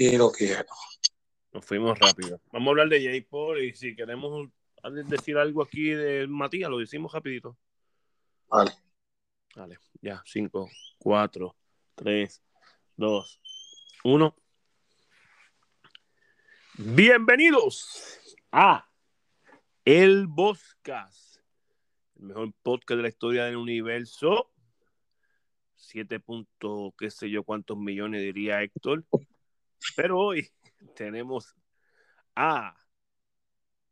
Sí, lo quiero. Nos fuimos rápido. Vamos a hablar de Jay Paul y si queremos decir algo aquí de Matías, lo decimos rapidito. Vale. Vale, ya, 5, 4, 3, 2, 1. Bienvenidos a El Boscas, el mejor podcast de la historia del universo. 7 puntos, qué sé yo cuántos millones diría Héctor. Pero hoy tenemos a,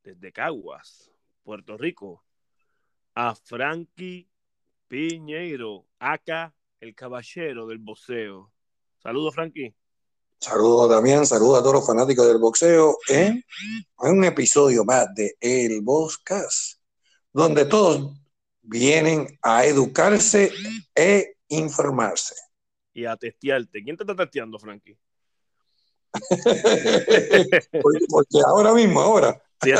desde Caguas, Puerto Rico, a Frankie Piñeiro, acá el caballero del boxeo. Saludos, Frankie. Saludos, Damián. Saludos a todos los fanáticos del boxeo. en un episodio más de El Boscas, donde todos vienen a educarse e informarse. Y a testearte. ¿Quién te está testeando, Frankie? porque, ahora mismo, ahora. Sí,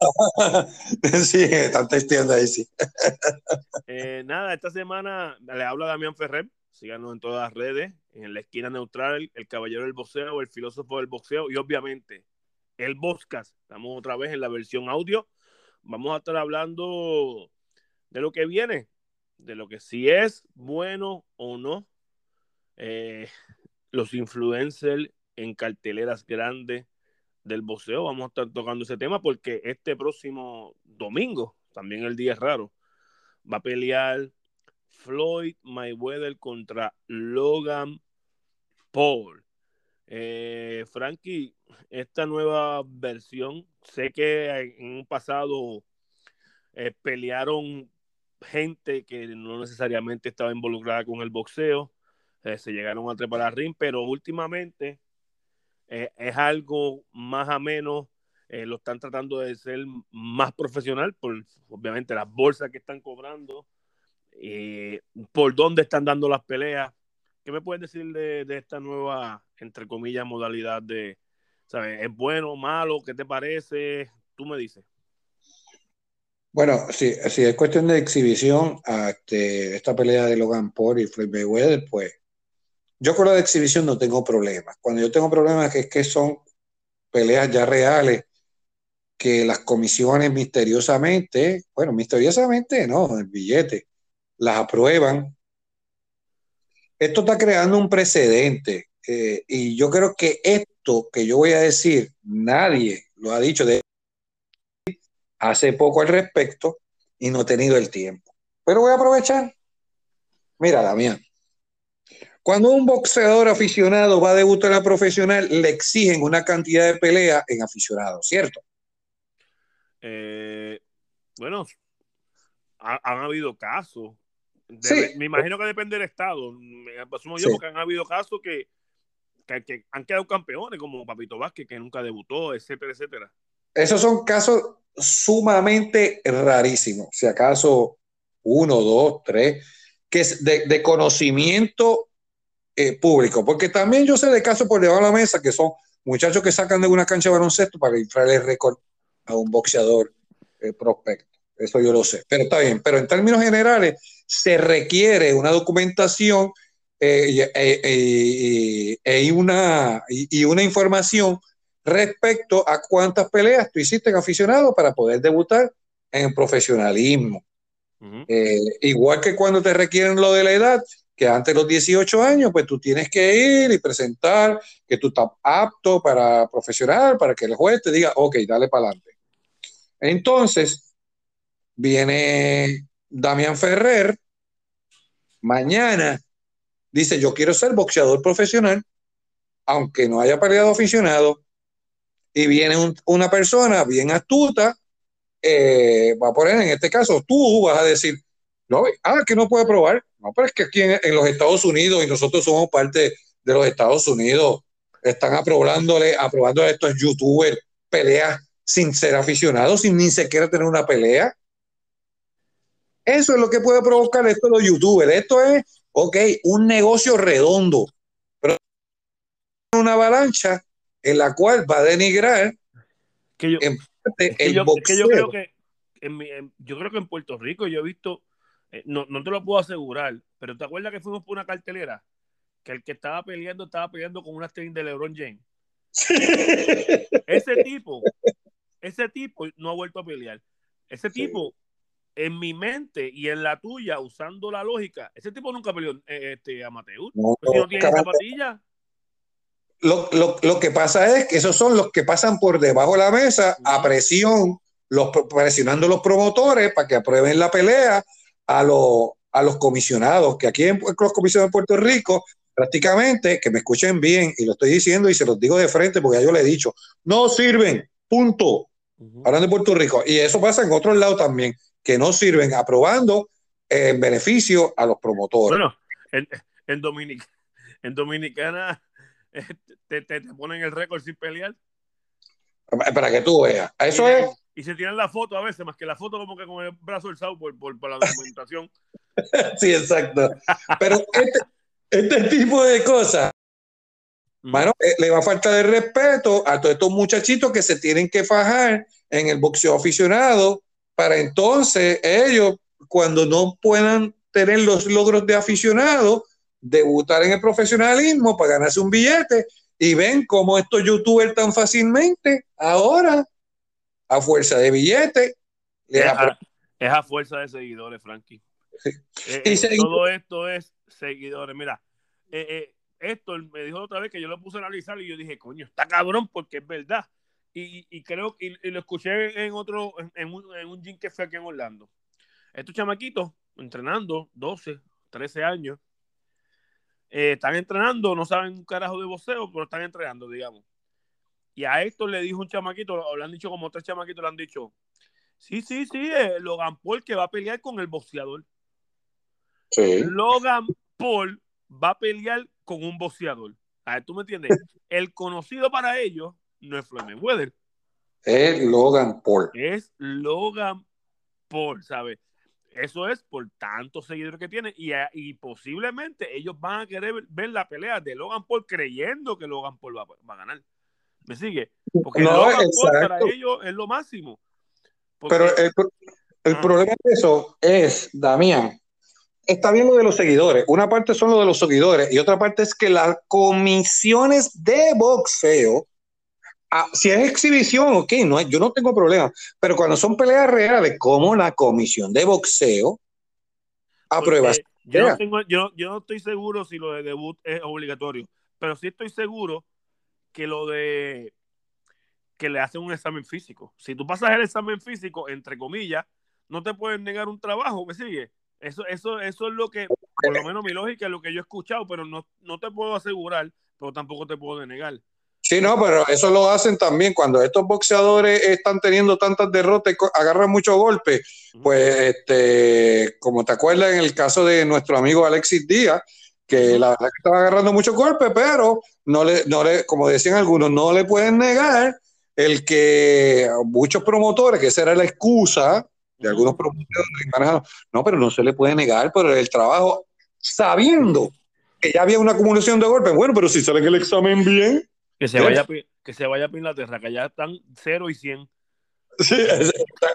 sí, están testeando ahí, sí. Eh, nada, esta semana le habla Damián Ferrer. Síganos en todas las redes, en la esquina neutral, el caballero del boxeo, el filósofo del boxeo y obviamente el Boscas. Estamos otra vez en la versión audio. Vamos a estar hablando de lo que viene, de lo que si es bueno o no. Eh, los influencers en carteleras grandes del boxeo. Vamos a estar tocando ese tema porque este próximo domingo, también el día es raro, va a pelear Floyd Mayweather contra Logan Paul. Eh, Frankie, esta nueva versión, sé que en un pasado eh, pelearon gente que no necesariamente estaba involucrada con el boxeo, eh, se llegaron a trepar al ring, pero últimamente eh, es algo más o menos, eh, lo están tratando de ser más profesional, por obviamente las bolsas que están cobrando, por dónde están dando las peleas. ¿Qué me puedes decir de, esta nueva, entre comillas, modalidad de, ¿sabes? ¿Es bueno malo? ¿Qué te parece? Tú me dices. Bueno, si, si es cuestión de exhibición, este, esta pelea de Logan Paul y Floyd Mayweather, pues yo con la de exhibición no tengo problemas. Cuando yo tengo problemas es que son peleas ya reales que las comisiones misteriosamente, bueno, misteriosamente no, el billete, las aprueban. Esto está creando un precedente eh, y yo creo que esto que yo voy a decir, nadie lo ha dicho de hace poco al respecto y no he tenido el tiempo. Pero voy a aprovechar. Mira, Damián, cuando un boxeador aficionado va a debutar a profesional, le exigen una cantidad de peleas en aficionado, ¿cierto? Eh, bueno, han habido casos. Me imagino que depende del estado. Me asumo yo porque han habido casos que, que, han quedado campeones, como Papito Vázquez, que nunca debutó, etcétera, etcétera. Esos son casos sumamente rarísimos. Si acaso uno, dos, tres, que es de, de conocimiento eh, público, porque también yo sé de casos por debajo de la mesa que son muchachos que sacan de una cancha de baloncesto para inflar el récord a un boxeador eh, prospecto. Eso yo lo sé, pero está bien. Pero en términos generales, se requiere una documentación eh, y, una, y, una información respecto a cuántas peleas tú hiciste en aficionado para poder debutar en profesionalismo. igual que cuando te requieren lo de la edad, que antes de los 18 años, pues tú tienes que ir y presentar que tú estás apto para profesional, para que el juez te diga, ok, dale para adelante. Entonces, viene Damián Ferrer, mañana, dice, yo quiero ser boxeador profesional, aunque no haya peleado aficionado, y viene una persona bien astuta, eh, va a poner en este caso, tú vas a decir, no, ah, que no puede probar. No, pero es que aquí en, los Estados Unidos, y nosotros somos parte de los Estados Unidos, están aprobándole, aprobando a estos youtubers peleas sin ser aficionados, sin ni siquiera tener una pelea. Eso es lo que puede provocar esto de los youtubers. Esto es, ok, un negocio redondo, pero una avalancha en la cual va a denigrar que yo, creo que en, yo creo que en Puerto Rico yo he visto eh, no, no te lo puedo asegurar, pero ¿te acuerdas que fuimos por una cartelera? que el que estaba peleando estaba peleando con una string de LeBron James. ese tipo, ese tipo no ha vuelto a pelear. Ese tipo, en mi mente y en la tuya, usando la lógica, ese tipo nunca peleó eh, este, amateur. No, pues si no tiene zapatilla. Lo, lo, lo, que pasa es que esos son los que pasan por debajo de la mesa a presión, los, presionando los promotores para que aprueben la pelea a, los, a los comisionados, que aquí en los comisionados de Puerto Rico prácticamente, que me escuchen bien, y lo estoy diciendo y se los digo de frente porque ya yo le he dicho, no sirven, punto. Hablando de Puerto Rico. Y eso pasa en otros lados también, que no sirven, aprobando en beneficio a los promotores. Bueno, en, en, en Dominicana eh, te, te, ponen el récord sin pelear. Para que tú veas. Eso es. Y se tiran la foto a veces, más que la foto como que con el brazo del por, por, por la documentación. sí, exacto. Pero este, este tipo de cosas, bueno, eh, le va a falta de respeto a todos estos muchachitos que se tienen que fajar en el boxeo aficionado para entonces ellos, cuando no puedan tener los logros de aficionado, debutar en el profesionalismo para ganarse un billete y ven cómo estos youtubers tan fácilmente ahora, a fuerza de billete, es a, fuerza de seguidores, Frankie. Eh, eh, todo esto es seguidores. Mira, eh, esto me dijo otra vez que yo lo puse a analizar y yo dije, coño, está cabrón porque es verdad. Y, y creo que lo escuché en otro, en, un, en un gym que fue aquí en Orlando. Estos chamaquitos entrenando 12, 13 años, están entrenando, no saben un carajo de boxeo, pero están entrenando, digamos. Y a esto le dijo un chamaquito, o le han dicho como tres chamaquitos, le han dicho, sí, sí, sí, Logan Paul que va a pelear con el boxeador. Logan Paul va a pelear con un boxeador. A ver, ¿tú me entiendes? El conocido para ellos no es Floyd Mayweather. Es Logan Paul. Es Logan Paul, ¿sabes? Eso es por tantos seguidores que tiene y, y, posiblemente ellos van a querer ver la pelea de Logan Paul creyendo que Logan Paul va, a ganar. ¿Me sigue? Porque Logan Paul para ellos es lo máximo. Pero el, el problema de eso es, Damián, está bien lo de los seguidores. Una parte son lo de los seguidores y otra parte es que las comisiones de boxeo, ah, si es exhibición, ok, no, yo no tengo problema, pero cuando son peleas reales, como la comisión de boxeo, aprueba. Yo no, yo, yo no estoy seguro si lo de debut es obligatorio, pero sí estoy seguro que lo de que le hacen un examen físico. Si tú pasas el examen físico, entre comillas, no te pueden negar un trabajo, ¿me sigue? Eso, eso, eso es lo que, por lo menos mi lógica es lo que yo he escuchado, pero no, no te puedo asegurar, pero tampoco te puedo denegar. Sí, no, pero eso lo hacen también cuando estos boxeadores están teniendo tantas derrotas y agarran muchos golpes. Pues, este, como te acuerdas en el caso de nuestro amigo Alexis Díaz, que la verdad que estaba agarrando muchos golpes, pero no le, no le, como decían algunos, no le pueden negar el que muchos promotores, que esa era la excusa, de algunos promotores no, pero no se le puede negar por el trabajo, sabiendo que ya había una acumulación de golpes. Bueno, pero si sale el examen bien. Que se, vaya, que se vaya a Inglaterra, que ya están 0 y 100. Sí,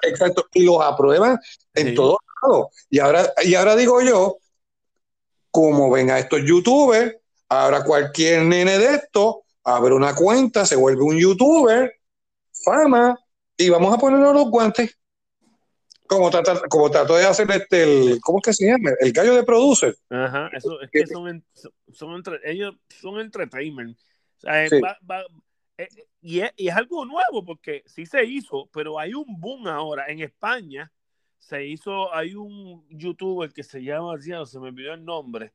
exacto. Y los aprueban en todos lados. Y ahora, y ahora digo yo, como ven a estos youtubers, ahora cualquier nene de esto abre una cuenta, se vuelve un youtuber, fama, y vamos a ponernos los guantes como trato, como trato de hacer este, el, ¿cómo es que se llama? El gallo de producer. Ajá, eso es que son, son entre, ellos son entertainment. Eh, eh, y, es, y, es, algo nuevo porque sí se hizo, pero hay un boom ahora en España. Se hizo, hay un youtuber que se llama, se me olvidó el nombre.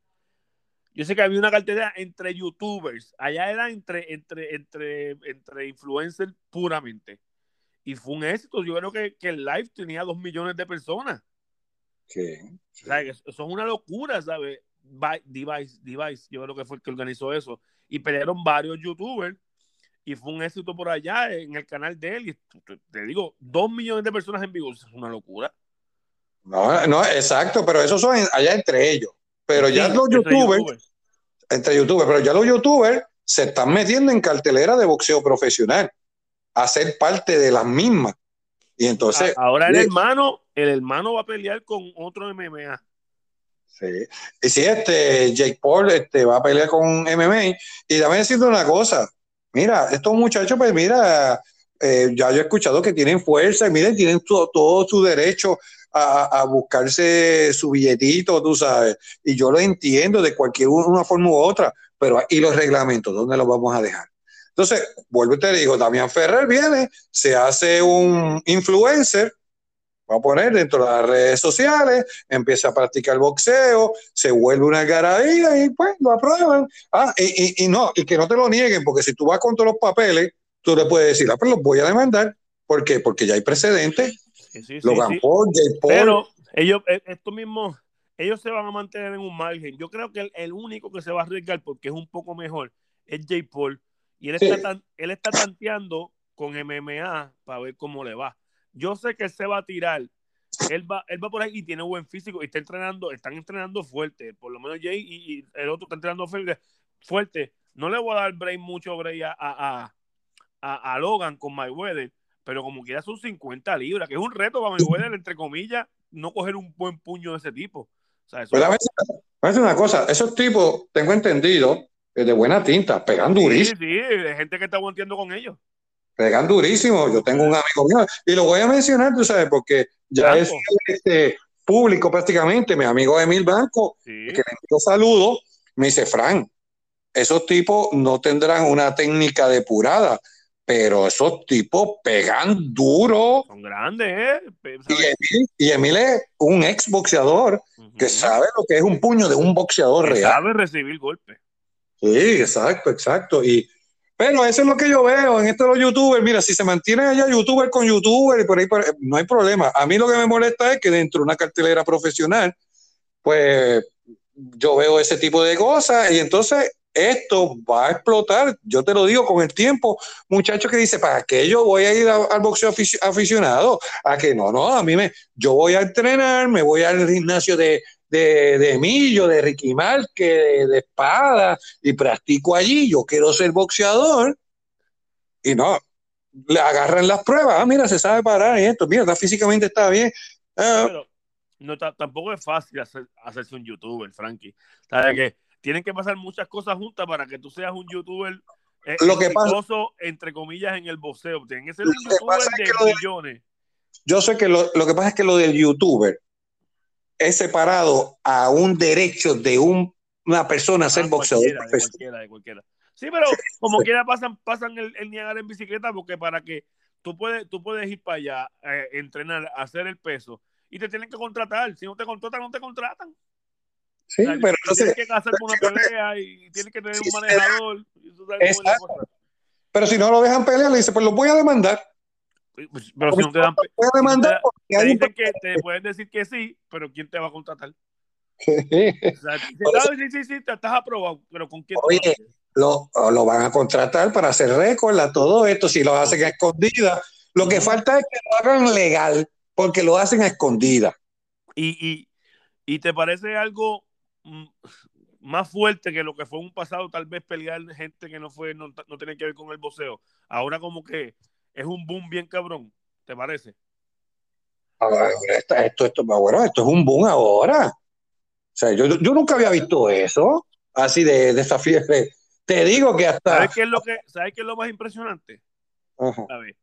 Yo sé que había una cartera entre youtubers. Allá era entre, entre, entre, entre influencers puramente y fue un éxito. Yo creo que, que el live tenía dos millones de personas. Sí. O sea, es una locura, ¿sabes? Device, Device, yo creo que fue el que organizó eso. Y pelearon varios youtubers y fue un éxito por allá en el canal de él. Y te digo, dos millones de personas en vivo, es una locura. No, no, exacto, pero eso son allá entre ellos. Pero ya los youtubers, entre youtubers, pero ya los youtubers se están metiendo en cartelera de boxeo profesional a ser parte de las mismas. Y entonces. Ahora el hermano, el hermano va a pelear con otro MMA. Sí. Y si este Jake Paul este, va a pelear con MMA, y también decirte una cosa, mira, estos muchachos, pues mira, eh, ya yo he escuchado que tienen fuerza y miren, tienen todo, su derecho a, buscarse su billetito, tú sabes, y yo lo entiendo de cualquier una forma u otra, pero ¿y los reglamentos? ¿Dónde los vamos a dejar? Entonces, vuelvo y te digo, Damián Ferrer viene, se hace un influencer, va a poner dentro de las redes sociales, empieza a practicar boxeo, se vuelve una garabía y pues lo aprueban. Ah, y, y, no, y que no te lo nieguen, porque si tú vas con todos los papeles, tú le puedes decir, ah, pues los voy a demandar. ¿Por qué? Porque ya hay precedentes. Sí, sí, Logan Paul, Paul. Pero ellos, eh, esto mismo, ellos se van a mantener en un margen. Yo creo que el, único que se va a arriesgar porque es un poco mejor es Jay Paul. Y él, está, él está tanteando con MMA para ver cómo le va. Yo sé que él se va a tirar. Él va, él va por ahí y tiene buen físico y está entrenando, están entrenando fuerte. Por lo menos Jay y, el otro está entrenando fuerte. No le voy a dar break mucho break a, a, a, Logan con Mayweather, pero como quiera son 50 libras, que es un reto para Mayweather, entre comillas, no coger un buen puño de ese tipo. O sea, eso... Pero a una cosa, esos tipos, tengo entendido, de buena tinta, pegan durísimo. Sí, sí, de gente que está volteando con ellos. Pegan durísimo. Yo tengo un amigo mío, y lo voy a mencionar, tú sabes, porque ya es este, público prácticamente, mi amigo Emil Banco, que le envío saludo, me dice, Frank, esos tipos no tendrán una técnica depurada, pero esos tipos pegan duro. Son grandes, ¿eh? Y Emil, es un ex boxeador que sabe lo que es un puño de un boxeador real. Sabe recibir golpes. Sí, exacto, exacto. Y, pero eso es lo que yo veo en esto de los youtubers. Mira, si se mantienen allá youtuber con youtuber y por ahí, no hay problema. A mí lo que me molesta es que dentro de una cartelera profesional, pues yo veo ese tipo de cosas y entonces esto va a explotar, yo te lo digo con el tiempo, muchachos que dice, ¿para qué yo voy a ir al boxeo aficionado? A que no, no, a mí me, yo voy a entrenar, me voy al gimnasio de, de, de Emilio, de Ricky Marque, de, espada, y practico allí, yo quiero ser boxeador, y no, le agarran las pruebas, ah, mira, se sabe parar y esto, mira, físicamente está bien. Ah. no, tampoco es fácil hacerse un youtuber, Frankie. ¿Sabes qué? Tienen que pasar muchas cosas juntas para que tú seas un youtuber eh, lo que entre comillas, en el boxeo. Tienen que ser un youtuber de millones. Yo sé que lo, que pasa es que lo del youtuber es separado a un derecho de una persona a ser ah, boxeador. De cualquiera, de cualquiera. Sí, pero como quiera pasan, pasan el, el Niagara en bicicleta porque para que tú puedes, tú puedes ir para allá, eh, entrenar, hacer el peso y te tienen que contratar. Si no te contratan, no te contratan. Sí, pero tienes que hacer una pelea y tienes que tener un manejador. Pero si no lo dejan pelear, le dice, pues lo voy a demandar. Pues, pero si no te dan voy a demandar te, te dicen que te pueden decir que sí, pero ¿quién te va a contratar? Sí. sí, sí, sí, te estás aprobado, pero ¿con quién? Oye, lo, lo, van a contratar para hacer récord a todo esto, si lo hacen a escondida. Lo que falta es que lo hagan legal, porque lo hacen a escondida. Y, y, y te parece algo más fuerte que lo que fue un pasado, tal vez pelear gente que no fue, no, no tiene que ver con el boxeo. Ahora como que es un boom bien cabrón, ¿te parece? esto, esto, esto, bueno, esto es un boom ahora. O sea, yo, yo nunca había visto eso, así de, de esa fiebre. Te digo que hasta. ¿Sabes qué es lo, que, ¿sabes qué es lo más impresionante? Ajá. A ver.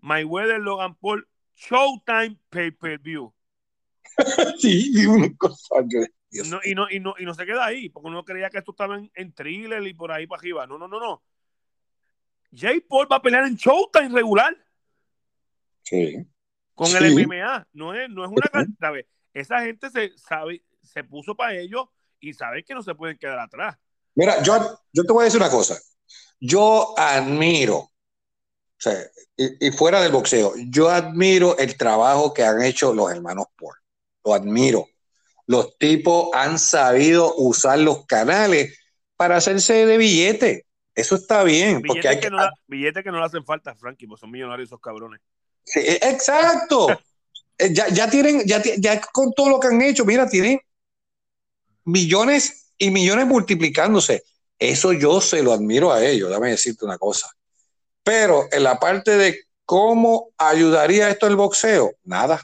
Mayweather Logan Paul Showtime Pay Per View. sí, una cosa no, y, no, y, no, y no se queda ahí, porque uno creía que esto estaba en, thriller y por ahí para arriba. No, no, no, no. Jay Paul va a pelear en Showtime regular. Sí. Con el MMA. No es, no es una cantidad. Esa gente se sabe, se puso para ellos y sabe que no se pueden quedar atrás. Mira, yo, yo te voy a decir una cosa. Yo admiro, o sea, y, y, fuera del boxeo, yo admiro el trabajo que han hecho los hermanos Paul. Lo admiro los tipos han sabido usar los canales para hacerse de billete. Eso está bien. Porque hay que, no, billetes que no le hacen falta, Frankie, pues son millonarios esos cabrones. Sí, e, exacto. Eh, ya, ya, tienen, ya, ya con todo lo que han hecho, mira, tienen millones y millones multiplicándose. Eso yo se lo admiro a ellos, déjame decirte una cosa. Pero en la parte de cómo ayudaría esto el boxeo, nada.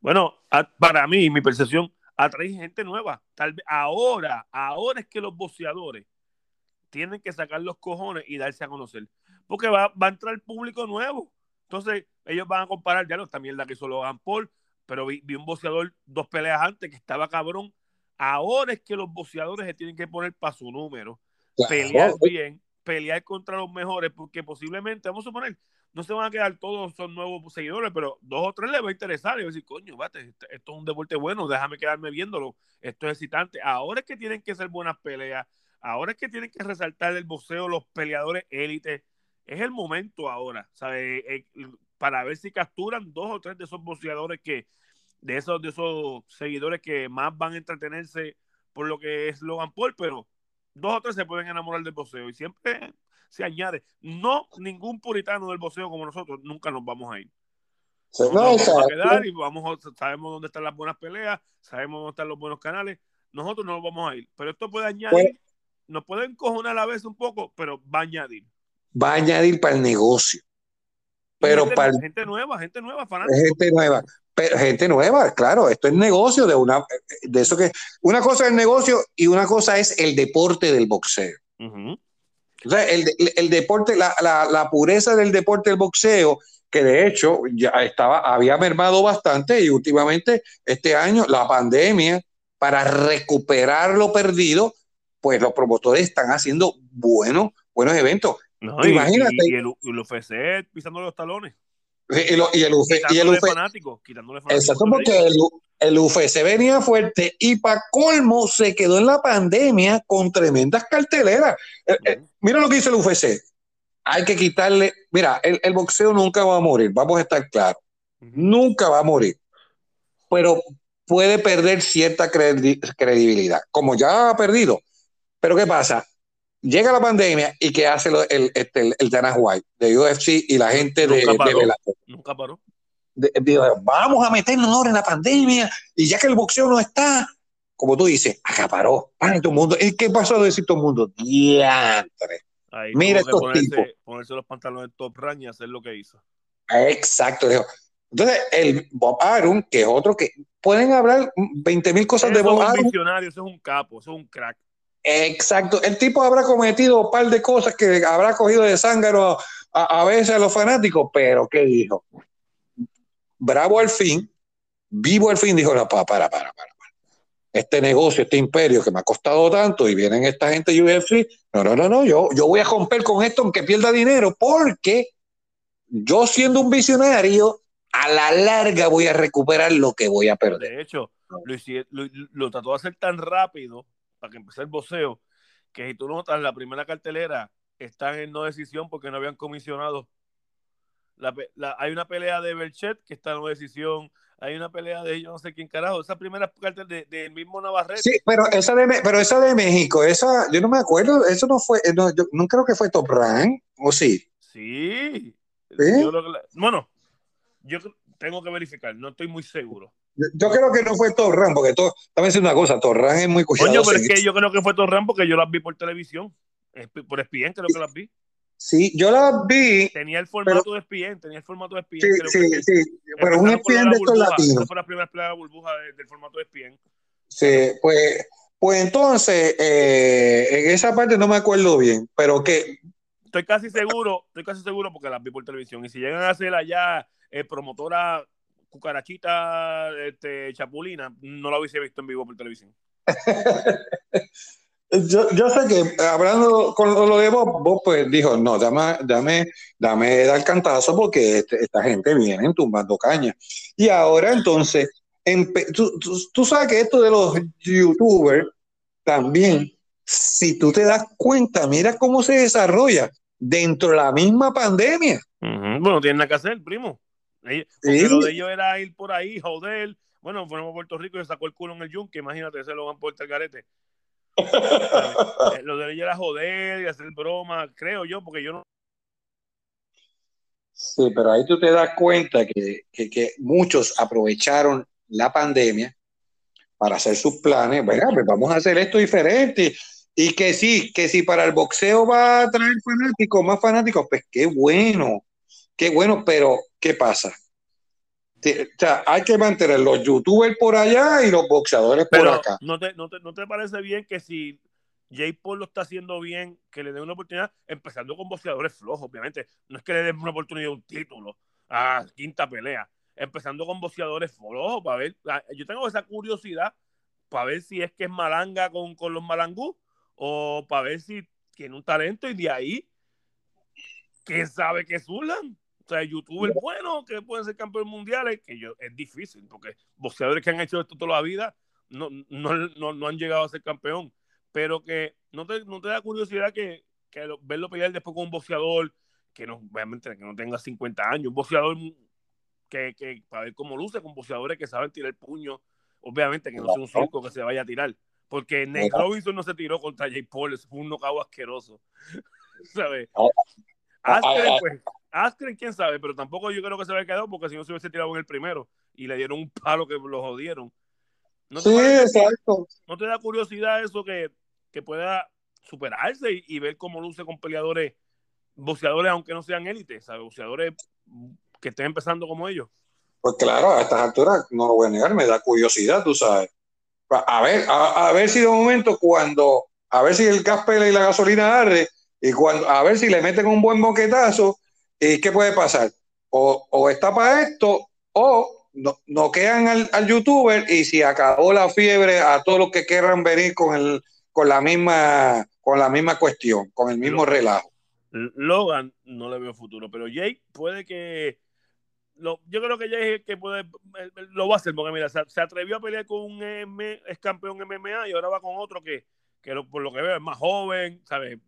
Bueno, para mí, mi percepción, atraer gente nueva. Tal vez ahora, ahora es que los boxeadores tienen que sacar los cojones y darse a conocer. Porque va, va a entrar público nuevo. Entonces, ellos van a comparar, ya no, esta mierda que solo Logan Paul, pero vi, un boxeador dos peleas antes que estaba cabrón. Ahora es que los boxeadores se tienen que poner para su número, pelear bien, pelear contra los mejores, porque posiblemente, vamos a suponer, no se van a quedar todos son nuevos seguidores, pero dos o tres les va a interesar y va a decir, coño, bate, este, esto es un deporte bueno, déjame quedarme viéndolo, esto es excitante. Ahora es que tienen que ser buenas peleas, ahora es que tienen que resaltar el boxeo los peleadores élites. Es el momento ahora, ¿sabe? Eh, para ver si capturan dos o tres de esos boxeadores que, de esos, de esos seguidores que más van a entretenerse por lo que es Logan Paul, pero dos o tres se pueden enamorar del boxeo y siempre se añade. No ningún puritano del boxeo como nosotros, nunca nos vamos a ir. no, vamos a quedar y vamos, sabemos dónde están las buenas peleas, sabemos dónde están los buenos canales. Nosotros no nos vamos a ir. Pero esto puede añadir, pues, nos puede encojonar a la vez un poco, pero va a añadir. Va a añadir para el negocio. Pero gente, para gente nueva, gente nueva, Gente nueva. Pero, gente nueva, claro, esto es negocio de una de eso que una cosa es el negocio y una cosa es el deporte del boxeo el, deporte, la, pureza del deporte del boxeo, que de hecho ya estaba, había mermado bastante y últimamente este año la pandemia, para recuperar lo perdido, pues los promotores están haciendo buenos, buenos eventos. Imagínate. Y, el, UFC pisando los talones. Y, el, y el, UFC, quitándole fanáticos. Exacto, porque el, el UFC venía fuerte y para colmo se quedó en la pandemia con tremendas carteleras. Eh, eh, mira lo que dice el UFC. Hay que quitarle, mira, el, boxeo nunca va a morir, vamos a estar claros. Nunca va a morir. Pero puede perder cierta credibilidad, como ya ha perdido. Pero ¿qué pasa? Llega la pandemia y ¿qué hace el, este, el, Dana White de UFC y la gente de, de Nunca paró vamos a meternos ahora en la pandemia y ya que el boxeo no está, como tú dices, acaparó. Para todo el mundo. ¿Qué pasó a decir todo el mundo? Diantre. Mira estos ponerse, tipos. Ponerse los pantalones top rank y hacer lo que hizo. Exacto. Entonces, el Bob Arum, que es otro que pueden hablar 20 mil cosas de Bob. Es un visionario, eso es un capo, eso es un crack. Exacto. El tipo habrá cometido un par de cosas que habrá cogido de zángaro a, a veces a los fanáticos, pero ¿qué dijo? bravo al fin, vivo al fin, dijo, la para, para, para, para. Este negocio, este imperio que me ha costado tanto y vienen esta gente UFC, no, no, no, no, yo, yo voy a romper con esto aunque pierda dinero, porque yo siendo un visionario, a la larga voy a recuperar lo que voy a perder. De hecho, lo, lo, trató de hacer tan rápido para que empezara el boxeo, que si tú notas, la primera cartelera están en no decisión porque no habían comisionado hay una pelea de Berchet que está en decisión. Hay una pelea de yo no sé quién carajo. Esa primera carta del de, mismo Navarrete. Sí, pero esa de, pero esa de México, esa, yo no me acuerdo, eso no fue, no, yo no creo que fue Top Rank, ¿o sí? Sí. bueno, yo tengo que verificar, no estoy muy seguro. Yo, creo que no fue Top Rank, porque todo, también es una cosa, Top Rank es muy cuidadoso. Coño, pero es que yo creo que fue Top Rank porque yo las vi por televisión. Por ESPN creo que las vi. Sí, yo la vi. Tenía el formato de ESPN, tenía el formato de ESPN. Sí, sí, sí, pero un ESPN de estos latinos. fue la primera plaga burbuja del formato de ESPN. Sí, pues, pues entonces, eh, en esa parte no me acuerdo bien, pero que... Estoy casi seguro, estoy casi seguro porque las vi por televisión. Y si llegan a hacer allá eh, promotora cucarachita este, chapulina, no la hubiese visto en vivo por televisión. Yo, yo, sé que hablando con lo de Bob, Bob pues dijo, no, dame, dame, dame dar cantazo porque este, esta gente viene tumbando caña. Y ahora entonces, tú, tú, sabes que esto de los youtubers también, si tú te das cuenta, mira cómo se desarrolla dentro de la misma pandemia. Bueno, tienen nada que hacer, primo. Lo de ellos era ir por ahí, joder. Bueno, fuimos a Puerto Rico y sacó el culo en el yunque, imagínate, se lo van por el garete. Eh, lo de ella era joder y hacer broma, creo yo, porque yo no. Sí, pero ahí tú te das cuenta que, que, muchos aprovecharon la pandemia para hacer sus planes. Venga, pues vamos a hacer esto diferente. Y que sí, que si para el boxeo va a traer fanáticos, más fanáticos, pues qué bueno, qué bueno, pero ¿qué pasa? O sea, hay que mantener los youtubers por allá y los boxeadores por acá. ¿no te, no, te, ¿No te parece bien que si Jay Paul lo está haciendo bien, que le den una oportunidad, empezando con boxeadores flojos, obviamente. No es que le den una oportunidad de un título a quinta pelea, empezando con boxeadores flojos para ver. Yo tengo esa curiosidad para ver si es que es malanga con, con los malangú o para ver si tiene un talento y de ahí, ¿quién sabe que Zulan? O sea, youtubers buenos que pueden ser campeones mundiales, que yo, es difícil, porque boxeadores que han hecho esto toda la vida no, no, no, no han llegado a ser campeón. Pero que no te, no te da curiosidad que, que verlo pelear después con un boxeador que no, obviamente, que no tenga 50 años, un boxeador que, que para ver cómo luce, con boxeadores que saben tirar el puño, obviamente que no sea un circo que se vaya a tirar, porque Nate Robinson no se tiró contra Jay Paul, fue un knockout asqueroso, ¿sabes? Askren, pues, Askren, quién sabe, pero tampoco yo creo que se había quedado porque si no se hubiese tirado en el primero y le dieron un palo que lo jodieron. ¿No sí, exacto. ¿No te da curiosidad eso que, que pueda superarse y, ver cómo luce con peleadores, boxeadores, aunque no sean élites, ¿sabes? boxeadores que estén empezando como ellos? Pues claro, a estas alturas no lo voy a negar, me da curiosidad, tú sabes. A ver, a, ver si de momento cuando, a ver si el gas pela y la gasolina arde, y cuando, a ver si le meten un buen boquetazo, ¿y qué puede pasar? O, o está para esto, o no, no quedan al, al, youtuber y si acabó la fiebre a todos los que quieran venir con el con la misma con la misma cuestión, con el mismo relajo. Logan no le veo futuro, pero Jake puede que lo, yo creo que Jake que puede lo va a hacer porque mira, se, atrevió a pelear con un M, es campeón MMA y ahora va con otro que, que por lo que veo es más joven, ¿sabes?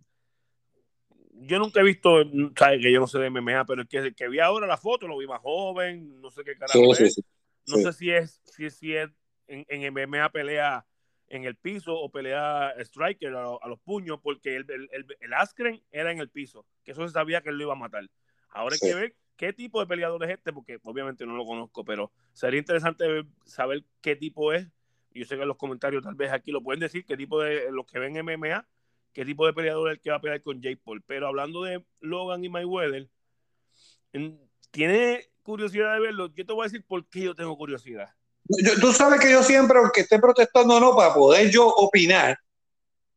Yo nunca he visto, sabes que yo no sé de MMA, pero el que, que vi ahora la foto lo vi más joven, no sé qué carajo es. no sé si es, si, si es en, en, MMA pelea en el piso o pelea striker a, los puños, porque el, el, el, Askren era en el piso, que eso se sabía que él lo iba a matar. Ahora hay que ver qué tipo de peleador es este, porque obviamente no lo conozco, pero sería interesante saber qué tipo es. Yo sé que en los comentarios tal vez aquí lo pueden decir, qué tipo de los que ven MMA qué tipo de peleador es el que va a pelear con Jake Paul. Pero hablando de Logan y Mayweather, ¿tiene curiosidad de verlo? Yo te voy a decir por qué yo tengo curiosidad. tú sabes que yo siempre, aunque esté protestando o no, para poder yo opinar.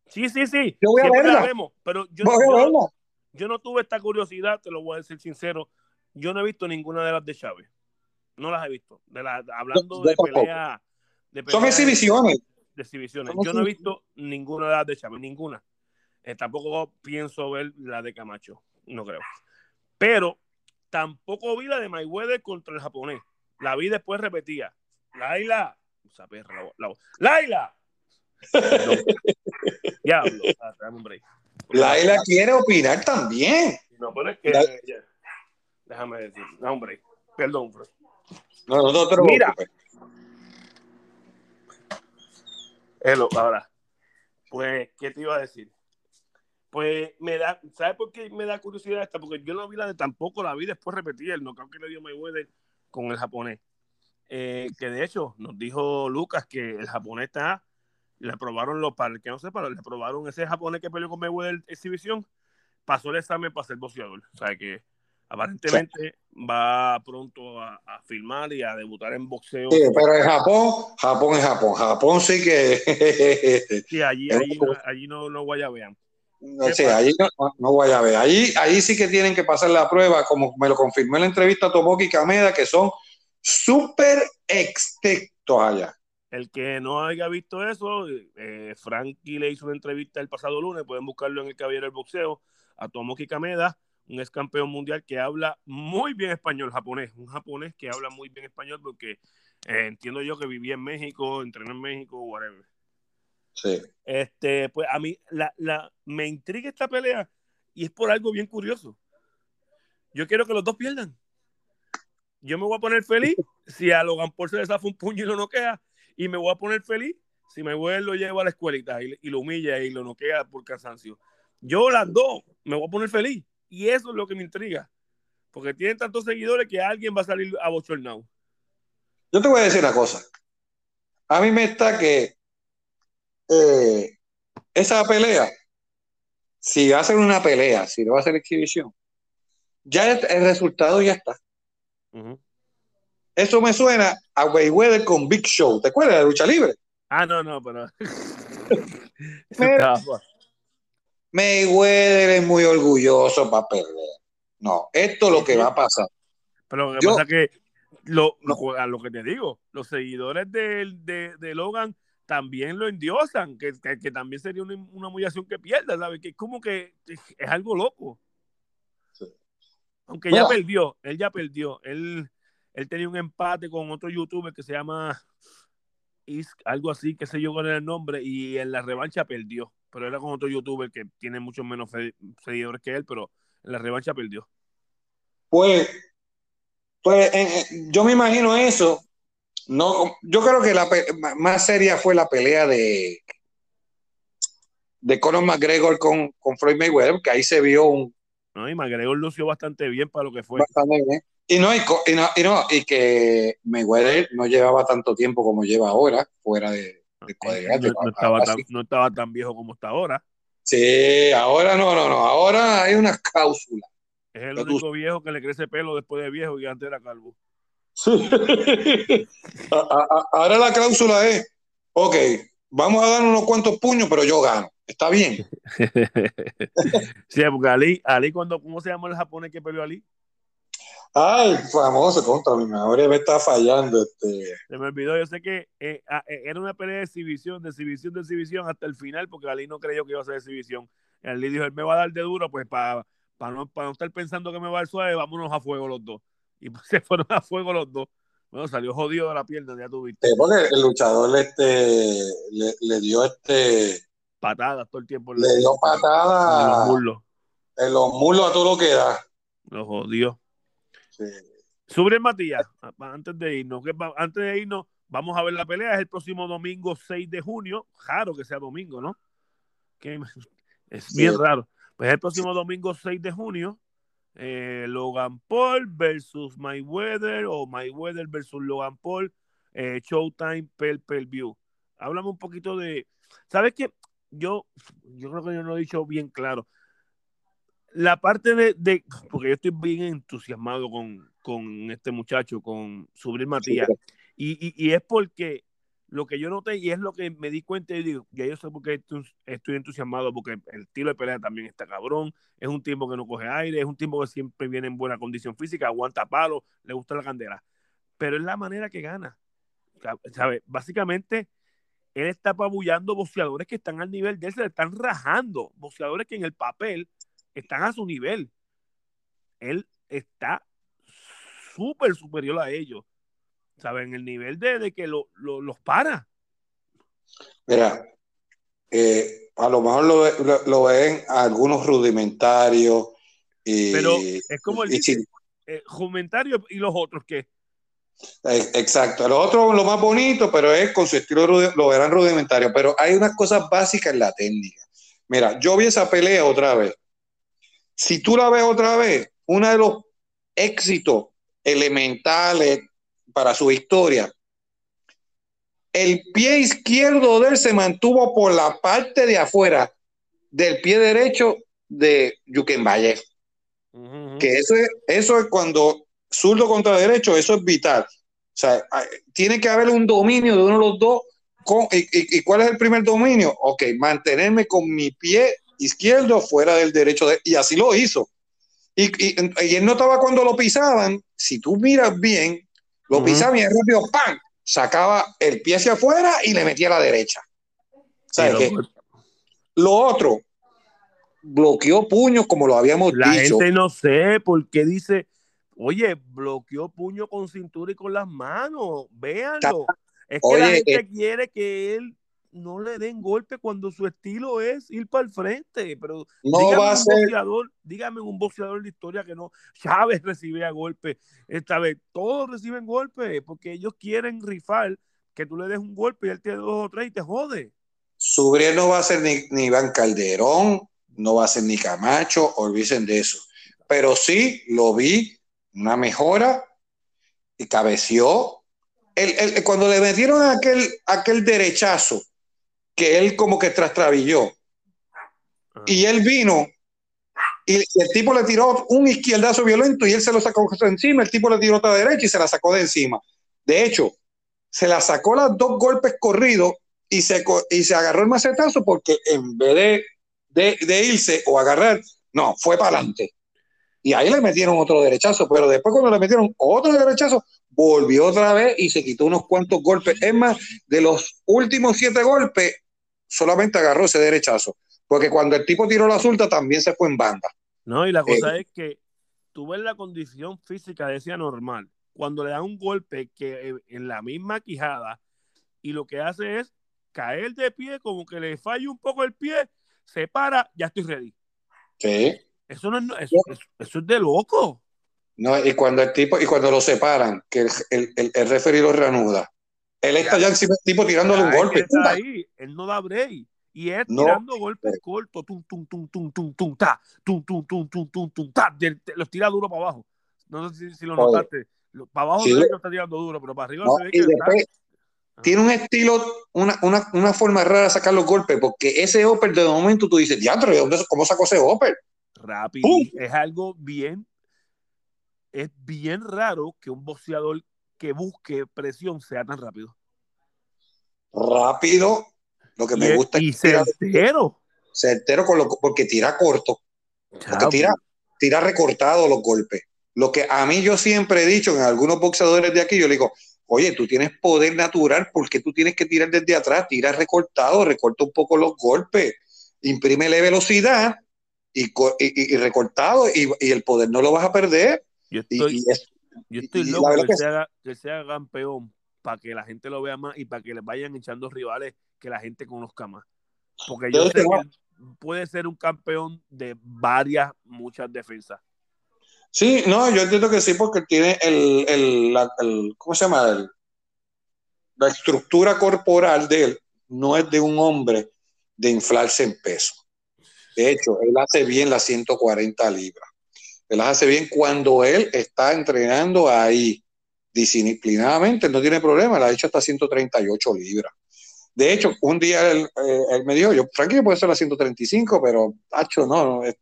Sí, sí, sí. Yo voy a verla. pero yo, yo, yo, no tuve esta curiosidad, te lo voy a decir sincero. Yo no he visto ninguna de las de Chávez. No las he visto. De la, hablando de pelea, de Son exhibiciones. De exhibiciones. Yo no he visto ninguna de las de Chávez, ninguna. Eh, tampoco pienso ver la de Camacho, no creo. Pero tampoco vi la de Mayweather contra el japonés. La vi después repetía. Laila, esa perra, la, Laila. Diablo, ah, Laila quiere opinar también. No, pero es que. Déjame decir, no, hombre. Perdón, bro. No, no, no, no Mira. Hello, ahora. Pues, ¿qué te iba a decir? Pues me da, ¿sabes por qué me da curiosidad esta? Porque yo no vi la de tampoco la vi después repetir el knockout que le dio Mayweather con el japonés. Eh, que de hecho nos dijo Lucas que el japonés está, le aprobaron los, para el que no sepa, le aprobaron ese japonés que peleó con Mayweather exhibición, pasó el examen para ser boxeador. O sea que aparentemente va pronto a, a, filmar y a debutar en boxeo. Sí, pero en Japón, Japón es Japón. Japón sí que. sí, allí, allí, allí no, no guayabean. No sé, ahí no, voy a ver. Ahí, ahí sí que tienen que pasar la prueba, como me lo confirmó en la entrevista Tomoki Kameda, que son súper extectos allá. El que no haya visto eso, eh, Frankie le hizo una entrevista el pasado lunes, pueden buscarlo en el Caballero del Boxeo, a Tomoki Kameda, un ex campeón mundial que habla muy bien español japonés, un japonés que habla muy bien español porque eh, entiendo yo que vivía en México, entrenó en México, whatever. Sí. Este, pues a mí la, la, me intriga esta pelea y es por algo bien curioso. Yo quiero que los dos pierdan. Yo me voy a poner feliz si a Logan Paul se le zafa un puño y lo noquea. Y me voy a poner feliz si me voy lo llevo a la escuelita y, y, lo humilla y lo noquea por cansancio. Yo las dos me voy a poner feliz. Y eso es lo que me intriga. Porque tienen tantos seguidores que alguien va a salir a bochornado. Yo te voy a decir una cosa. A mí me está que eh, esa pelea, si va a ser una pelea, si no va a ser exhibición, ya el resultado ya está. eso me suena a Mayweather con Big Show. ¿Te acuerdas de la lucha libre? Ah, no, no, pero. Mayweather es muy orgulloso para perder. No, esto es lo que va a pasar. Pero lo que pasa es que lo, a lo que te digo, los seguidores de, de, Logan también lo endiosan, que, que, también sería una, una, humillación que pierda, ¿sabes? Que es como que es, algo loco. Aunque ya perdió, él ya perdió. Él, él tenía un empate con otro youtuber que se llama algo así, que sé yo con el nombre, y en la revancha perdió. Pero era con otro youtuber que tiene muchos menos seguidores que él, pero en la revancha perdió. Pues, pues yo me imagino eso. No, yo creo que la más seria fue la pelea de de Conor McGregor con, con Floyd Mayweather, que ahí se vio un. No, y McGregor lució bastante bien para lo que fue. Bastante bien. Y no, y, no, y, no, y que Mayweather no llevaba tanto tiempo como lleva ahora, fuera de, de no, estaba tan, no, estaba tan, viejo como está ahora. Sí, ahora no, no, no. Ahora hay una cláusula. Es el único viejo que le crece pelo después de viejo y antes era calvo. Sí. ahora la cláusula es, ok, vamos a dar unos cuantos puños, pero yo gano. Está bien. sí, porque Ali, Ali cuando, ¿cómo se llama el japonés que peleó Ali? Ay, famoso contra mi memoria me está fallando. Este. Se me olvidó, yo sé que eh, ah, eh, era una pelea de exhibición, de exhibición, de exhibición hasta el final, porque Ali no creyó que iba a ser exhibición. Ali dijo, él me va a dar de duro, pues para, para, no, para no estar pensando que me va a dar suave, vámonos a fuego los dos. Y pues, se fueron a fuego los dos. Bueno, salió jodido de la pierna, ya tuviste. Sí, porque el luchador este, le, le dio este... Patadas todo el tiempo. Le dio patadas. En los muslos. En los muslos a todo lo que da. Lo jodió. Sobre Matías, antes de irnos, antes de irnos, vamos a ver la pelea. Es el próximo domingo 6 de junio. Raro que sea domingo, ¿no? Que es bien raro. Pues el próximo domingo 6 de junio. Eh, Logan Paul versus Mayweather o Mayweather versus Logan Paul. Eh, Showtime per, per View. Háblame un poquito de. ¿Sabes qué? Yo, yo creo que yo no he dicho bien claro la parte de, porque yo estoy bien entusiasmado con, con este muchacho, con Subril Matías, y, y, es porque lo que yo noté y es lo que me di cuenta y digo, ya yo sé por qué estoy entusiasmado, porque el tiro de pelea también está cabrón, es un tipo que no coge aire, es un tipo que siempre viene en buena condición física, aguanta palo, le gusta la candela, pero es la manera que gana. Básicamente, él está apabullando boxeadores que están al nivel de él, se le están rajando, boxeadores que en el papel están a su nivel. Él está súper superior a ellos. ¿Saben? El nivel de, que lo, los para. Mira, eh, a lo mejor lo, lo, ven algunos rudimentarios. Pero es como el dice, eh, rudimentarios y los otros que. Eh, exacto, los otros lo más bonito, pero es con su estilo lo verán rudimentario. Pero hay unas cosas básicas en la técnica. Mira, yo vi esa pelea otra vez si tú la ves otra vez, uno de los éxitos elementales para su historia, el pie izquierdo de él se mantuvo por la parte de afuera del pie derecho de Yuken Valle. Que eso es, eso es cuando zurdo contra derecho, eso es vital. O sea, tiene que haber un dominio de uno de los dos. y, cuál es el primer dominio? Ok, mantenerme con mi pie izquierdo fuera del derecho, de, y así lo hizo. Y, y, él notaba cuando lo pisaban, si tú miras bien, lo pisaban y rápido, ¡pam! Sacaba el pie hacia afuera y le metía a la derecha. Lo otro, bloqueó puños como lo habíamos la dicho. La gente no sé por qué dice, oye, bloqueó puño con cintura y con las manos, véanlo. Es que la gente eh, quiere que él no le den golpe cuando su estilo es ir para el frente. Pero no dígame, va a un ser... boxeador, dígame un boxeador de historia que no. Chávez recibía golpe. Esta vez todos reciben golpe porque ellos quieren rifar que tú le des un golpe y él tiene dos o tres y te jode. Su no va a ser ni, ni Iván Calderón, no va a ser ni Camacho, olviden de eso. Pero sí lo vi, una mejora y cabeció. El, el, cuando le metieron aquel, aquel derechazo, que él como que trastrabilló. Y él vino Y, el tipo le tiró un izquierdazo violento y él se lo sacó de encima, el tipo le tiró otra derecha y se la sacó de encima. De hecho, se la sacó las dos golpes corridos y se, y se agarró el macetazo porque en vez de, de, irse o agarrar, no, fue para adelante. Y ahí le metieron otro derechazo, pero después cuando le metieron otro derechazo, volvió otra vez y se quitó unos cuantos golpes. Es más, de los últimos siete golpes, solamente agarró ese derechazo. Porque cuando el tipo tiró la azulta, también se fue en banda. No, y la cosa eh, es que tú ves la condición física de ese anormal. Cuando le da un golpe que eh, en la misma quijada y lo que hace es caer de pie, como que le falla un poco el pie, se para, ya estoy ready. Sí. Eso no es, eso, es de loco. No, y cuando el tipo, y cuando lo separan, que el, el, el, referee lo reanuda, él está ya encima del tipo tirándole un golpe. Él, está ahí, él no da break. Y es tirando golpes cortos, tum, tum, tum, tum, tum, tum, ta, tum, tum, tum, tum, tum, tum, ta, los tira duro para abajo. No sé si, lo notaste. Para abajo sí, está tirando duro, pero para arriba se ve que. Tiene un estilo, una, una, una, forma rara de sacar los golpes, porque ese upper de momento tú dices, diantro, ¿cómo sacó ese upper? Rápido. Es algo bien, es bien raro que un boxeador que busque presión sea tan rápido. Rápido, lo que me gusta y es certero. Certero con lo, porque tira corto. Porque tira, tira recortado los golpes. Lo que a mí yo siempre he dicho en algunos boxeadores de aquí, yo le digo, oye, tú tienes poder natural, ¿por qué tú tienes que tirar desde atrás? Tira recortado, recorta un poco los golpes, imprímele velocidad y, y, y recortado y, el poder no lo vas a perder. Yo estoy, yo estoy loco que, sea, que sea campeón para que la gente lo vea más y para que le vayan echando rivales que la gente conozca más. Porque yo sé que puede ser un campeón de varias, muchas defensas. Sí, no, yo entiendo que sí, porque tiene el, el, la, el ¿cómo se llama? El, la estructura corporal de él no es de un hombre de inflarse en peso. De hecho, él hace bien las 140 libras. Él las hace bien cuando él está entrenando ahí disciplinadamente, no tiene problema, la ha hecho hasta 138 libras. De hecho, un día él, eh, me dijo, yo, tranquilo, puede ser las 135, pero, tacho, no, no eh,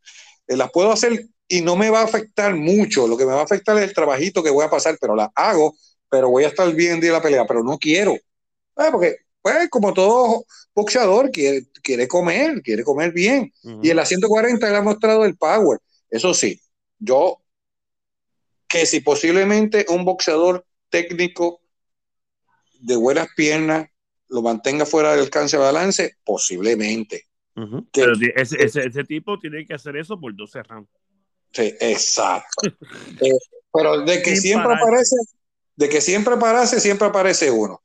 las puedo hacer y no me va a afectar mucho. Lo que me va a afectar es el trabajito que voy a pasar, pero la hago, pero voy a estar bien de la pelea, pero no quiero. Eh, porque, pues, como todo boxeador, quiere, quiere comer, quiere comer bien. Y en la 140 le ha mostrado el power. Eso sí, yo, que si posiblemente un boxeador técnico de buenas piernas lo mantenga fuera del alcance de balance, posiblemente. Pero ese, ese, ese, tipo tiene que hacer eso por 12 rounds. Sí, exacto. eh, pero de que siempre aparece, de que siempre aparece, siempre aparece uno.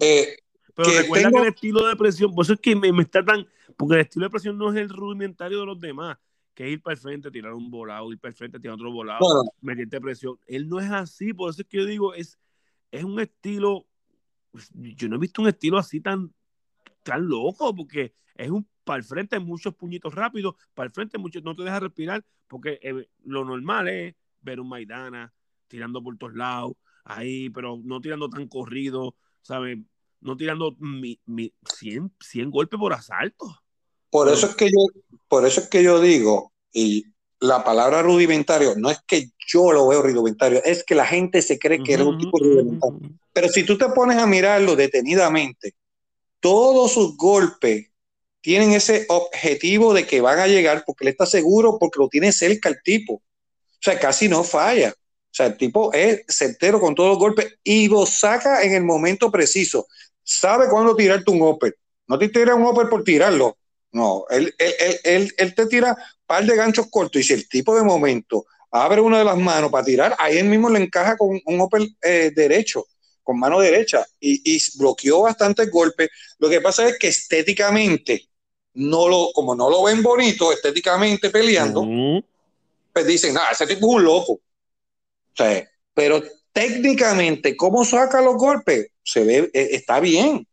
Eh, pero que recuerda que el estilo de presión, por eso es que me, me, está tan. Porque el estilo de presión no es el rudimentario de los demás, que ir para el frente, tirar un volado, ir para el frente, tirar otro volado, bueno. meterte presión. Él no es así, por eso es que yo digo, es, es un estilo. Yo no he visto un estilo así tan, tan loco, porque es un para el frente muchos puñitos rápidos, para el frente muchos no te deja respirar, porque eh, lo normal es ver un Maidana tirando por todos lados, ahí, pero no tirando tan corrido, ¿sabes? No tirando mi, mi 100, 100 golpes por asalto. Por eso es que yo, por eso es que yo digo, y la palabra rudimentario no es que yo lo veo rudimentario, es que la gente se cree que uh -huh, es un tipo rudimentario. Uh -huh. Pero si tú te pones a mirarlo detenidamente, todos sus golpes tienen ese objetivo de que van a llegar porque él está seguro, porque lo tiene cerca el tipo. O sea, casi no falla. O sea, el tipo es certero con todos los golpes y lo saca en el momento preciso. Sabe cuándo tirarte un upper. No te tira un upper por tirarlo. No, él, él, él, él te tira un par de ganchos cortos y si el tipo de momento abre una de las manos para tirar, ahí él mismo le encaja con un upper eh, derecho con mano derecha y, y, bloqueó bastantes golpes. Lo que pasa es que estéticamente no lo, como no lo ven bonito estéticamente peleando, uh -huh. pues dicen, nada, ese tipo es un loco. O sea, pero técnicamente, ¿cómo saca los golpes? Se ve, eh, está bien.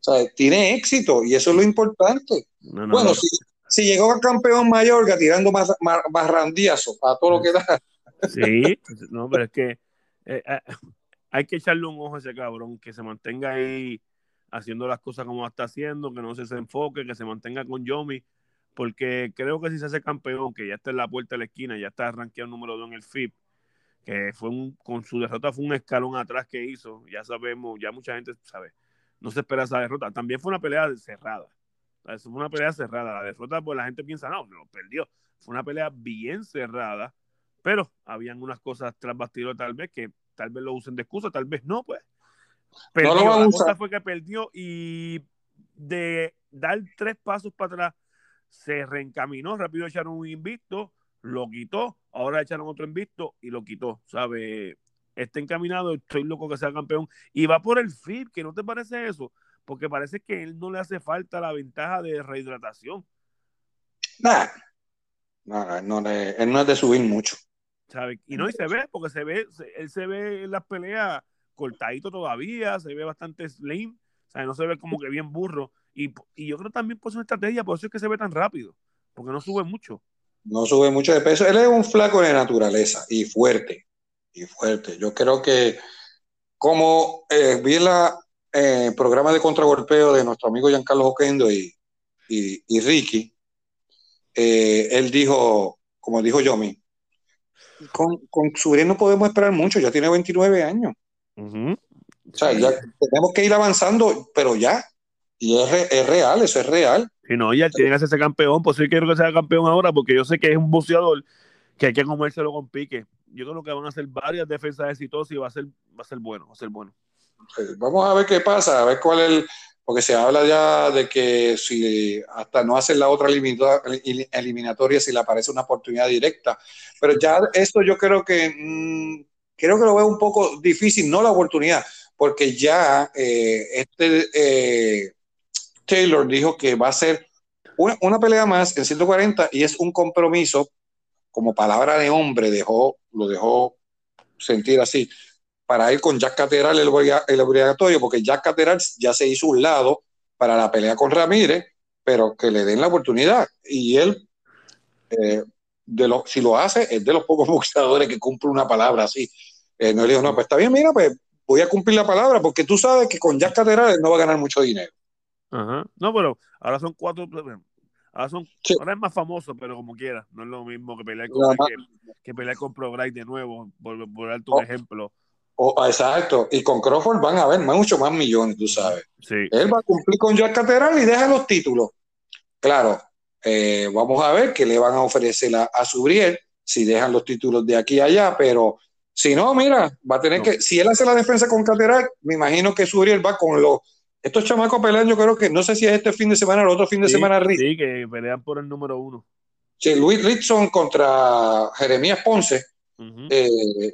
O sea, tiene éxito y eso es lo importante. No, no, bueno, no. Si, si, llegó a campeón Mayorga tirando más, más, más randiazo a todo lo que da. Sí, no, pero es que eh, eh, hay que echarle un ojo a ese cabrón, que se mantenga ahí haciendo las cosas como está haciendo, que no se, se enfoque, que se mantenga con Yomi, porque creo que si se hace campeón, que ya está en la puerta de la esquina, ya está arranqueado número 2 en el FIP, que fue un, con su derrota fue un escalón atrás que hizo, ya sabemos, ya mucha gente sabe, no se espera esa derrota. También fue una pelea cerrada, fue una pelea cerrada. La derrota, pues la gente piensa, no, no, perdió. Fue una pelea bien cerrada, pero habían unas cosas tras bastidor tal vez que tal vez lo usen de excusa, tal vez no, pues. Perdió, no la cosa fue que perdió y de dar tres pasos para atrás se reencaminó, rápido echaron un invicto, lo quitó, ahora echaron otro invicto y lo quitó, ¿sabe? Está encaminado, estoy loco que sea campeón y va por el FIP, que no te parece eso, porque parece que él no le hace falta la ventaja de rehidratación. Nah. No, no, él no es de subir mucho. ¿Sabe? Y no, y se ve, porque se ve, él se ve en las peleas cortadito todavía, se ve bastante slim, o sea, no se ve como que bien burro. Y, yo creo también por su estrategia, por eso es que se ve tan rápido, porque no sube mucho. No sube mucho de peso. Él es un flaco de naturaleza y fuerte, y fuerte. Yo creo que como eh, vi el eh, programa de contragolpeo de nuestro amigo Giancarlo Oquendo y, y, Ricky, eh, él dijo, como dijo Yomi, con, con no podemos esperar mucho, ya tiene 29 años. O sea, ya tenemos que ir avanzando, pero ya. Y es, real, eso es real. Y no, ya tiene que hacerse campeón, pues sí quiero que sea campeón ahora, porque yo sé que es un buceador que hay que comérselo con pique. Yo creo que van a ser varias defensas exitosas y va a ser, va a ser bueno, va a ser bueno. Vamos a ver qué pasa, a ver cuál es el, porque se habla ya de que si hasta no hacen la otra eliminatoria, si le aparece una oportunidad directa. Pero ya esto yo creo que mm, creo que lo veo un poco difícil, no la oportunidad, porque ya eh, este eh, Taylor dijo que va a ser una, pelea más en 140 y es un compromiso, como palabra de hombre, dejó, lo dejó sentir así, para ir con Jack Cateral el, obligatorio, porque Jack Cateral ya se hizo un lado para la pelea con Ramírez, pero que le den la oportunidad. Y él, eh, de lo, si lo hace, es de los pocos boxeadores que cumple una palabra así. no le dijo, no, pues está bien, mira, pues voy a cumplir la palabra, porque tú sabes que con Jack Cateral no va a ganar mucho dinero. No, pero ahora son cuatro. Ahora, son, ahora es más famoso, pero como quiera. No es lo mismo que pelear con, que, pelear con ProGride de nuevo, por, por darte un oh. ejemplo. Oh, exacto. Y con Crawford van a haber mucho más millones, tú sabes. Sí. Él va a cumplir con Jack Cateral y deja los títulos. Claro, eh, vamos a ver qué le van a ofrecer a, a Subriel si dejan los títulos de aquí a allá, pero si no, mira, va a tener que, si él hace la defensa con Cateral, me imagino que Subriel va con los estos chamacos pelean, yo creo que no sé si es este fin de semana o el otro fin de semana. Sí, que pelean por el número uno. Sí, Luis Rickson contra Jeremías Ponce. Eh,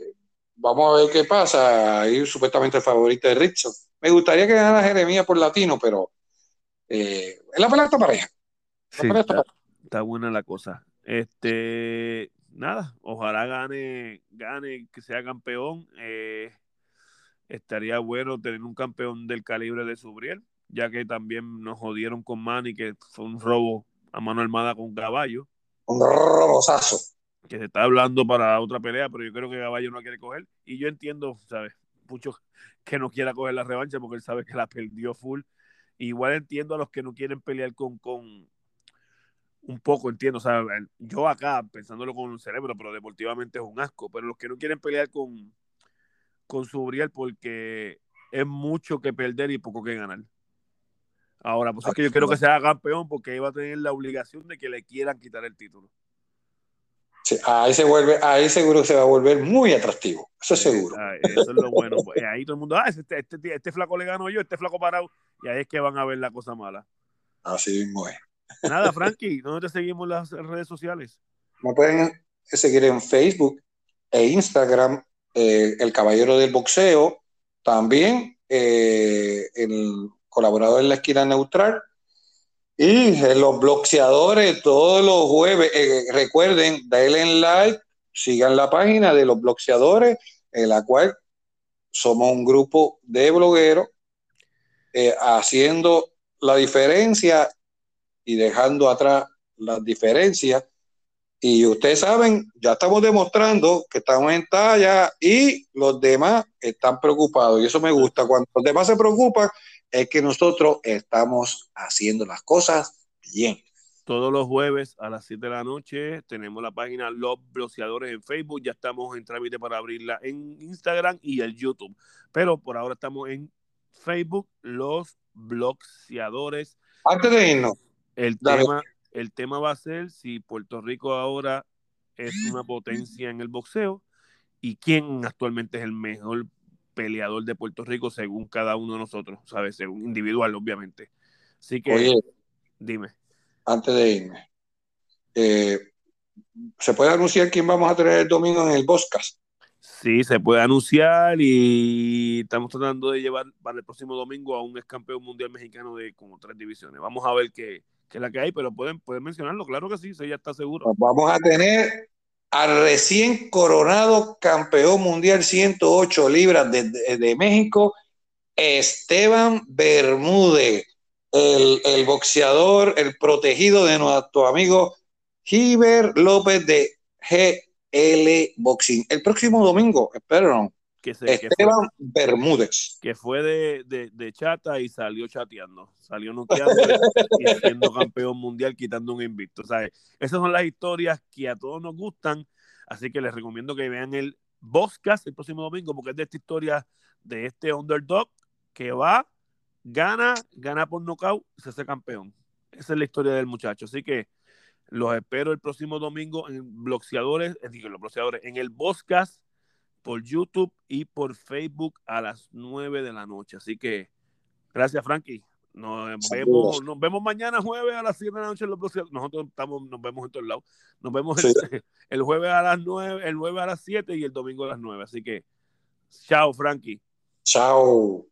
vamos a ver qué pasa. Ahí supuestamente el favorito de Rickson. Me gustaría que ganara Jeremías por latino, pero eh, es la pelea está pareja. Sí, está, buena la cosa. Este, nada, ojalá gane, gane, que sea campeón. Eh, estaría bueno tener un campeón del calibre de Subriel, ya que también nos jodieron con Manny, que fue un robo a mano armada con Caballo. Un robosazo. Que se está hablando para otra pelea, pero yo creo que Caballo no quiere coger. Y yo entiendo, ¿sabes? Mucho que no quiera coger la revancha porque él sabe que la perdió full. Igual entiendo a los que no quieren pelear con, con un poco, entiendo. O sea, yo acá, pensándolo con un cerebro, pero deportivamente es un asco. Pero los que no quieren pelear con, con Subriel porque es mucho que perder y poco que ganar. Ahora, pues es que yo quiero que sea campeón porque iba a tener la obligación de que le quieran quitar el título. Sí, ahí se vuelve, ahí seguro se va a volver muy atractivo, eso es seguro. eso es lo bueno. Pues, ahí todo el mundo, ah, este, este, este, flaco le ganó yo, este flaco parado, y ahí es que van a ver la cosa mala. Así mismo es. Nada, Frankie, ¿dónde te seguimos las redes sociales? Me pueden seguir en Facebook e Instagram eh, el Caballero del Boxeo, también eh, el colaborador en la esquina neutral. Y los bloqueadores todos los jueves, eh, recuerden, denle en like, sigan la página de los bloqueadores, en la cual somos un grupo de blogueros haciendo la diferencia y dejando atrás las diferencias y ustedes saben, ya estamos demostrando que estamos en talla y los demás están preocupados. Y eso me gusta. Cuando los demás se preocupan, es que nosotros estamos haciendo las cosas bien. todos los jueves a las 7 de la noche. Tenemos la página Los Bloqueadores en Facebook. Ya estamos en trámite para abrirla en Instagram y el YouTube. Pero por ahora estamos en Facebook, Los Bloqueadores. Antes de irnos, el tema, el tema va a ser si Puerto Rico ahora es una potencia en el boxeo y quién actualmente es el mejor peleador de Puerto Rico según cada uno de nosotros, ¿sabes? Según individual, obviamente. Así que, Oye, dime. Antes de irme, eh, ¿se puede anunciar quién vamos a tener el domingo en el Boscas? Sí, se puede anunciar y estamos tratando de llevar para el próximo domingo a un ex campeón mundial mexicano de como tres divisiones. Vamos a ver qué, qué es la que hay, pero pueden, pueden mencionarlo, claro que sí, si ya está seguro. Vamos a tener al recién coronado campeón mundial 108 libras de, de, de México, Esteban Bermúdez, el, el, boxeador, el protegido de nuestro amigo Giver López de GL Boxing. El próximo domingo, espero. Que se, Esteban que fue, Bermúdez. Que fue de, de, de, chata y salió chateando. Salió noqueando y, y siendo campeón mundial, quitando un invicto. O sea, esas son las historias que a todos nos gustan. Así que les recomiendo que vean el Boscast el próximo domingo, porque es de esta historia de este underdog que va, gana, gana por nocaut, se hace campeón. Esa es la historia del muchacho. Así que los espero el próximo domingo en bloqueadores, digo, los bloqueadores, en el Boscast por YouTube y por Facebook a las 9 de la noche. Así que gracias, Frankie. Nos vemos, nos vemos mañana jueves a las 7 de la noche en los bloqueadores. Nosotros estamos, nos vemos en todos lados. Nos vemos sí. el, el, jueves a las 9, el jueves a las 7 y el domingo a las 9. Así que, chao, Frankie. Chao.